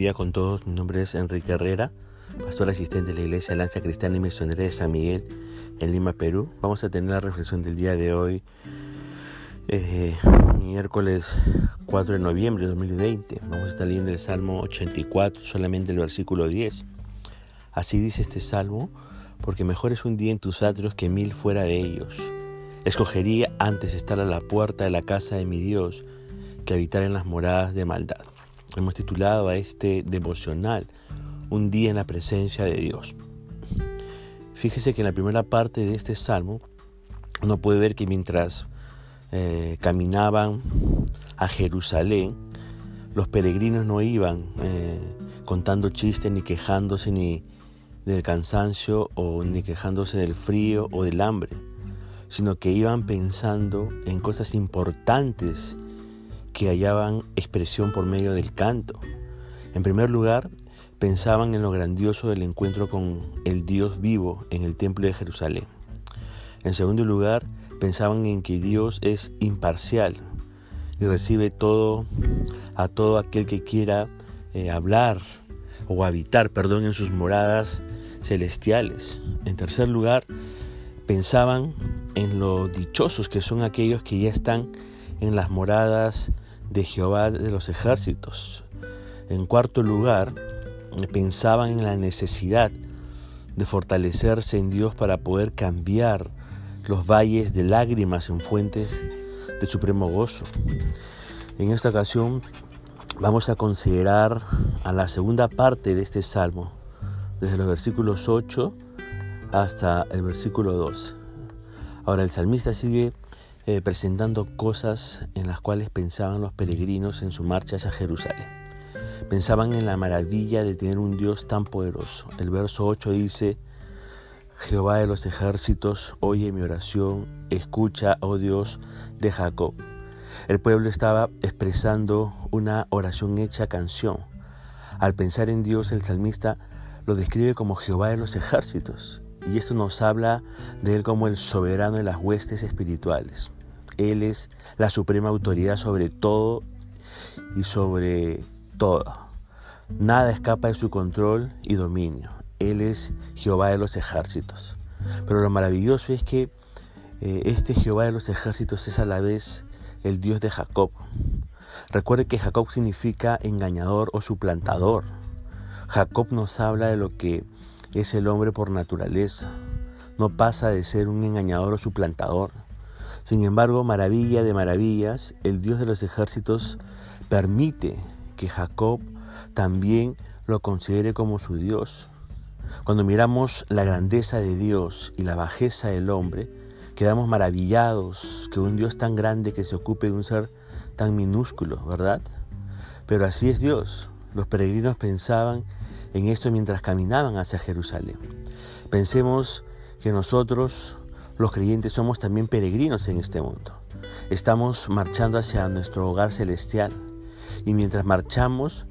día con todos. Mi nombre es Enrique Herrera, pastor asistente de la Iglesia Lanza Cristiana y Misionera de San Miguel en Lima, Perú. Vamos a tener la reflexión del día de hoy, eh, miércoles 4 de noviembre de 2020. Vamos a estar leyendo el Salmo 84, solamente el versículo 10. Así dice este salmo, porque mejor es un día en tus atrios que mil fuera de ellos. Escogería antes estar a la puerta de la casa de mi Dios que habitar en las moradas de maldad. Hemos titulado a este devocional Un día en la presencia de Dios. Fíjese que en la primera parte de este salmo uno puede ver que mientras eh, caminaban a Jerusalén, los peregrinos no iban eh, contando chistes ni quejándose ni del cansancio o ni quejándose del frío o del hambre, sino que iban pensando en cosas importantes que hallaban expresión por medio del canto. En primer lugar, pensaban en lo grandioso del encuentro con el Dios vivo en el templo de Jerusalén. En segundo lugar, pensaban en que Dios es imparcial y recibe todo a todo aquel que quiera eh, hablar o habitar, perdón, en sus moradas celestiales. En tercer lugar, pensaban en lo dichosos que son aquellos que ya están en las moradas de Jehová de los ejércitos. En cuarto lugar, pensaban en la necesidad de fortalecerse en Dios para poder cambiar los valles de lágrimas en fuentes de supremo gozo. En esta ocasión vamos a considerar a la segunda parte de este salmo, desde los versículos 8 hasta el versículo 12. Ahora el salmista sigue eh, presentando cosas en las cuales pensaban los peregrinos en su marcha hacia Jerusalén. Pensaban en la maravilla de tener un Dios tan poderoso. El verso 8 dice, Jehová de los ejércitos, oye mi oración, escucha, oh Dios de Jacob. El pueblo estaba expresando una oración hecha canción. Al pensar en Dios, el salmista lo describe como Jehová de los ejércitos. Y esto nos habla de Él como el soberano de las huestes espirituales. Él es la suprema autoridad sobre todo y sobre todo. Nada escapa de su control y dominio. Él es Jehová de los ejércitos. Pero lo maravilloso es que eh, este Jehová de los ejércitos es a la vez el Dios de Jacob. Recuerde que Jacob significa engañador o suplantador. Jacob nos habla de lo que es el hombre por naturaleza. No pasa de ser un engañador o suplantador. Sin embargo, maravilla de maravillas, el Dios de los ejércitos permite que Jacob también lo considere como su Dios. Cuando miramos la grandeza de Dios y la bajeza del hombre, quedamos maravillados que un Dios tan grande que se ocupe de un ser tan minúsculo, ¿verdad? Pero así es Dios. Los peregrinos pensaban en esto mientras caminaban hacia Jerusalén. Pensemos que nosotros, los creyentes, somos también peregrinos en este mundo. Estamos marchando hacia nuestro hogar celestial y mientras marchamos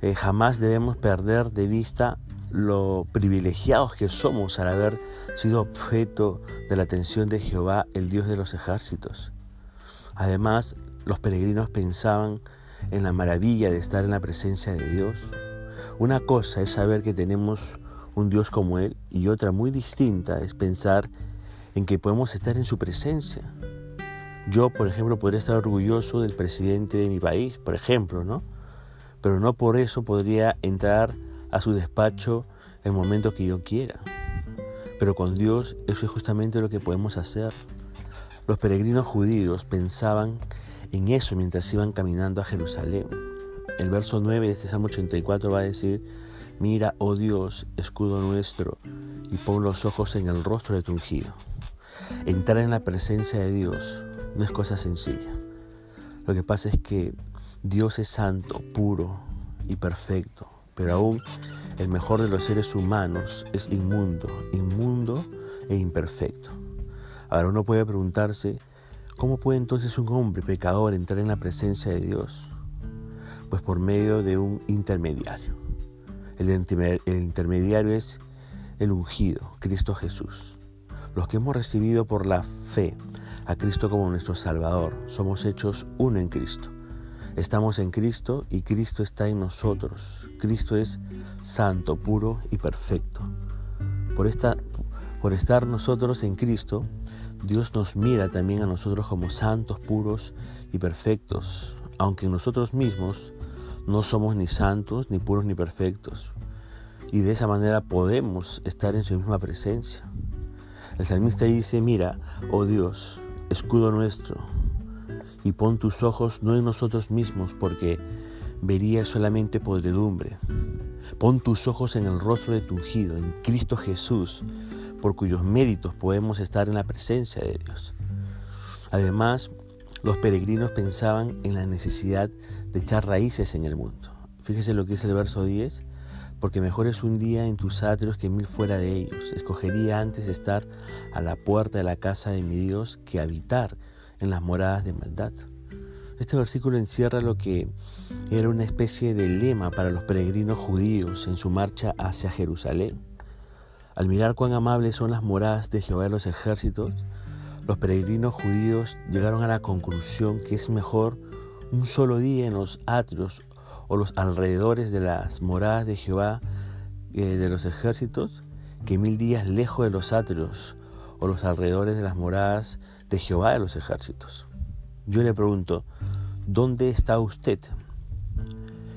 eh, jamás debemos perder de vista lo privilegiados que somos al haber sido objeto de la atención de Jehová, el Dios de los ejércitos. Además, los peregrinos pensaban en la maravilla de estar en la presencia de Dios, una cosa es saber que tenemos un Dios como Él y otra muy distinta es pensar en que podemos estar en su presencia. Yo, por ejemplo, podría estar orgulloso del presidente de mi país, por ejemplo, ¿no? Pero no por eso podría entrar a su despacho el momento que yo quiera. Pero con Dios eso es justamente lo que podemos hacer. Los peregrinos judíos pensaban en eso mientras iban caminando a Jerusalén. El verso 9 de este Salmo 84 va a decir, mira, oh Dios, escudo nuestro, y pon los ojos en el rostro de tu ungido. Entrar en la presencia de Dios no es cosa sencilla. Lo que pasa es que Dios es santo, puro y perfecto, pero aún el mejor de los seres humanos es inmundo, inmundo e imperfecto. Ahora uno puede preguntarse, ¿cómo puede entonces un hombre pecador entrar en la presencia de Dios? Pues por medio de un intermediario. El, intermediario es el ungido, Cristo Jesús. Los que hemos recibido por la fe a Cristo como nuestro Salvador, somos hechos uno en Cristo. Estamos en Cristo y Cristo está en nosotros. Cristo es santo, puro y perfecto. Por, esta, por estar nosotros en Cristo, Dios nos mira también a nosotros como santos, puros y perfectos, aunque nosotros mismos no somos ni santos, ni puros, ni perfectos. Y de esa manera podemos estar en su misma presencia. El salmista dice, mira, oh Dios, escudo nuestro, y pon tus ojos no en nosotros mismos, porque vería solamente podredumbre. Pon tus ojos en el rostro de tu ungido, en Cristo Jesús, por cuyos méritos podemos estar en la presencia de Dios. Además, los peregrinos pensaban en la necesidad de echar raíces en el mundo. Fíjese lo que es el verso 10, porque mejor es un día en tus atrios que mil fuera de ellos. Escogería antes estar a la puerta de la casa de mi Dios que habitar en las moradas de maldad. Este versículo encierra lo que era una especie de lema para los peregrinos judíos en su marcha hacia Jerusalén. Al mirar cuán amables son las moradas de Jehová de los ejércitos, los peregrinos judíos llegaron a la conclusión que es mejor un solo día en los atrios o los alrededores de las moradas de Jehová eh, de los ejércitos que mil días lejos de los atrios o los alrededores de las moradas de Jehová de los ejércitos. Yo le pregunto, ¿dónde está usted?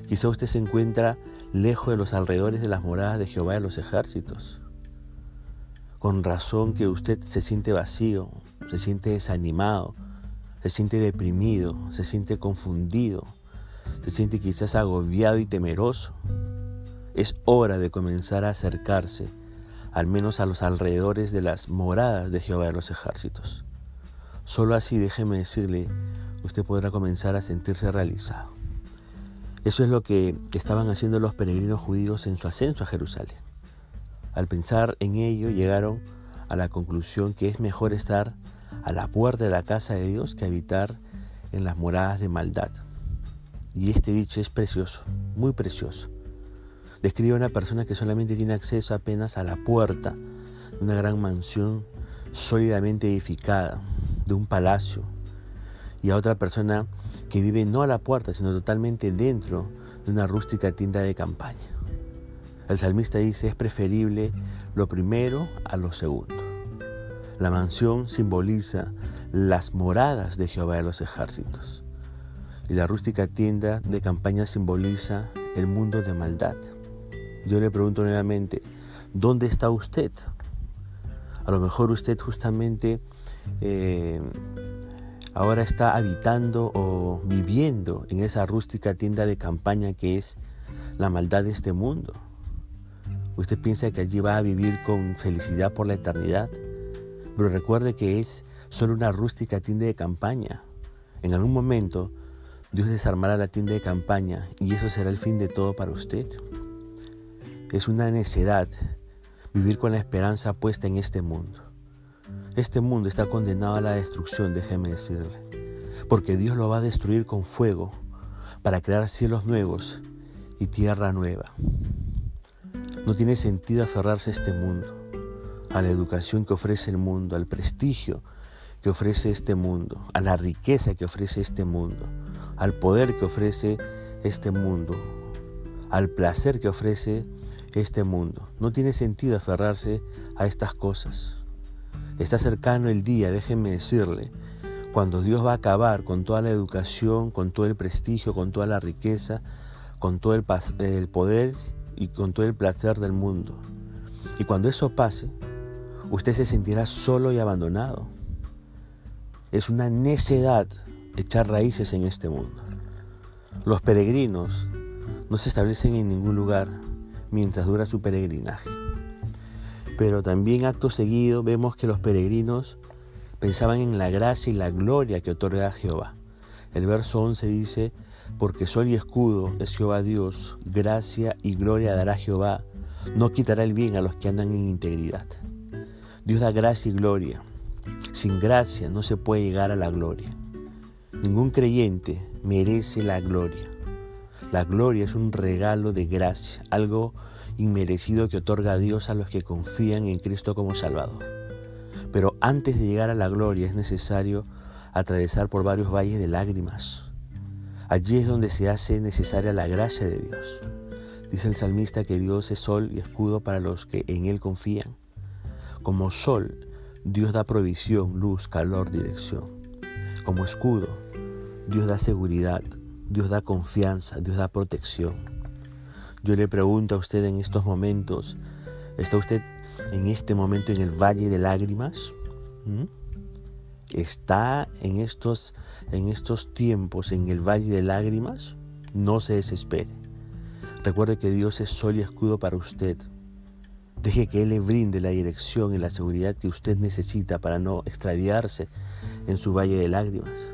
Quizá usted se encuentra lejos de los alrededores de las moradas de Jehová de los ejércitos. Con razón que usted se siente vacío, se siente desanimado, se siente deprimido, se siente confundido, se siente quizás agobiado y temeroso. Es hora de comenzar a acercarse al menos a los alrededores de las moradas de Jehová de los ejércitos. Solo así, déjeme decirle, usted podrá comenzar a sentirse realizado. Eso es lo que estaban haciendo los peregrinos judíos en su ascenso a Jerusalén. Al pensar en ello, llegaron a la conclusión que es mejor estar a la puerta de la casa de Dios que habitar en las moradas de maldad. Y este dicho es precioso, muy precioso. Describe a una persona que solamente tiene acceso apenas a la puerta de una gran mansión sólidamente edificada, de un palacio y a otra persona que vive no a la puerta, sino totalmente dentro de una rústica tienda de campaña. El salmista dice, es preferible lo primero a lo segundo. La mansión simboliza las moradas de Jehová de los ejércitos. Y la rústica tienda de campaña simboliza el mundo de maldad. Yo le pregunto nuevamente, ¿dónde está usted? A lo mejor usted justamente eh, ahora está habitando o viviendo en esa rústica tienda de campaña que es la maldad de este mundo. Usted piensa que allí va a vivir con felicidad por la eternidad, pero recuerde que es solo una rústica tienda de campaña. En algún momento Dios desarmará la tienda de campaña y eso será el fin de todo para usted. Es una necedad vivir con la esperanza puesta en este mundo. Este mundo está condenado a la destrucción, déjeme decirle, porque Dios lo va a destruir con fuego para crear cielos nuevos y tierra nueva. No tiene sentido aferrarse a este mundo, a la educación que ofrece el mundo, al prestigio que ofrece este mundo, a la riqueza que ofrece este mundo, al poder que ofrece este mundo, al placer que ofrece este mundo. No tiene sentido aferrarse a estas cosas. Está cercano el día, déjenme decirle, cuando Dios va a acabar con toda la educación, con todo el prestigio, con toda la riqueza, con todo el, poder y con todo el placer del mundo. Y cuando eso pase, usted se sentirá solo y abandonado. Es una necedad echar raíces en este mundo. Los peregrinos no se establecen en ningún lugar mientras dura su peregrinaje. Pero también acto seguido vemos que los peregrinos pensaban en la gracia y la gloria que otorga Jehová. El verso 11 dice, porque sol y escudo es Jehová Dios, gracia y gloria dará Jehová, no quitará el bien a los que andan en integridad. Dios da gracia y gloria. Sin gracia no se puede llegar a la gloria. Ningún creyente merece la gloria. La gloria es un regalo de gracia, algo inmerecido que otorga Dios a los que confían en Cristo como Salvador. Pero antes de llegar a la gloria es necesario atravesar por varios valles de lágrimas. Allí es donde se hace necesaria la gracia de Dios. Dice el salmista que Dios es sol y escudo para los que en Él confían. Como sol, Dios da provisión, luz, calor, dirección. Como escudo, Dios da seguridad, Dios da confianza, Dios da protección. Yo le pregunto a usted en estos momentos, ¿está usted en este momento en el valle de lágrimas? ¿Mm? ¿Está en estos, en estos tiempos en el valle de lágrimas? No se desespere. Recuerde que Dios es sol y escudo para usted. Deje que Él le brinde la dirección y la seguridad que usted necesita para no extraviarse en su valle de lágrimas.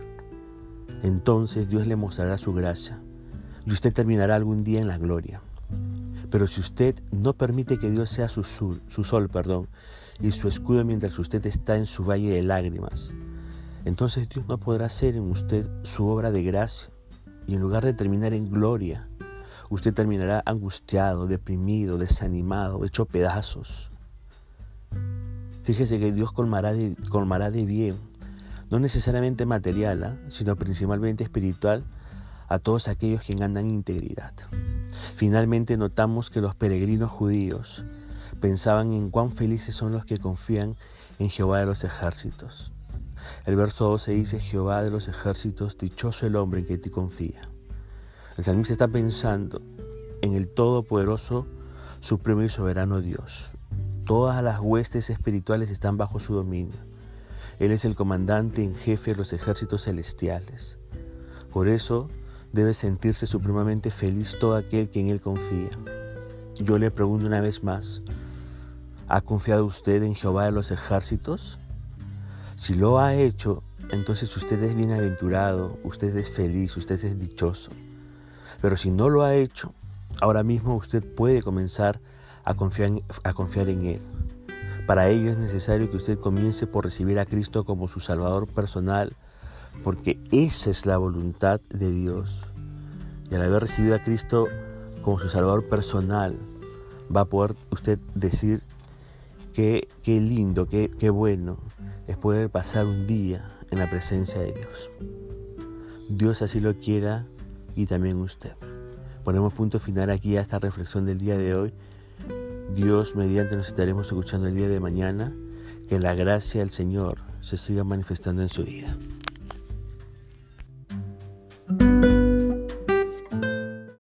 Entonces Dios le mostrará su gracia y usted terminará algún día en la gloria. Pero si usted no permite que Dios sea su, su sol perdón, y su escudo mientras usted está en su valle de lágrimas, entonces Dios no podrá hacer en usted su obra de gracia. Y en lugar de terminar en gloria, usted terminará angustiado, deprimido, desanimado, hecho pedazos. Fíjese que Dios colmará de, colmará de bien, no necesariamente material, ¿ah? sino principalmente espiritual, a todos aquellos que andan integridad. Finalmente notamos que los peregrinos judíos pensaban en cuán felices son los que confían en Jehová de los ejércitos. El verso 12 dice, Jehová de los ejércitos, dichoso el hombre en que te confía. El salmista está pensando en el todopoderoso, supremo y soberano Dios. Todas las huestes espirituales están bajo su dominio. Él es el comandante en jefe de los ejércitos celestiales. Por eso debe sentirse supremamente feliz todo aquel que en Él confía. Yo le pregunto una vez más, ¿ha confiado usted en Jehová de los ejércitos? Si lo ha hecho, entonces usted es bienaventurado, usted es feliz, usted es dichoso. Pero si no lo ha hecho, ahora mismo usted puede comenzar a confiar, a confiar en Él. Para ello es necesario que usted comience por recibir a Cristo como su Salvador personal, porque esa es la voluntad de Dios. Y al haber recibido a Cristo como su Salvador personal, va a poder usted decir que qué lindo, qué, qué bueno, es poder pasar un día en la presencia de Dios. Dios así lo quiera y también usted. Ponemos punto final aquí a esta reflexión del día de hoy. Dios mediante nos estaremos escuchando el día de mañana. Que la gracia del Señor se siga manifestando en su vida.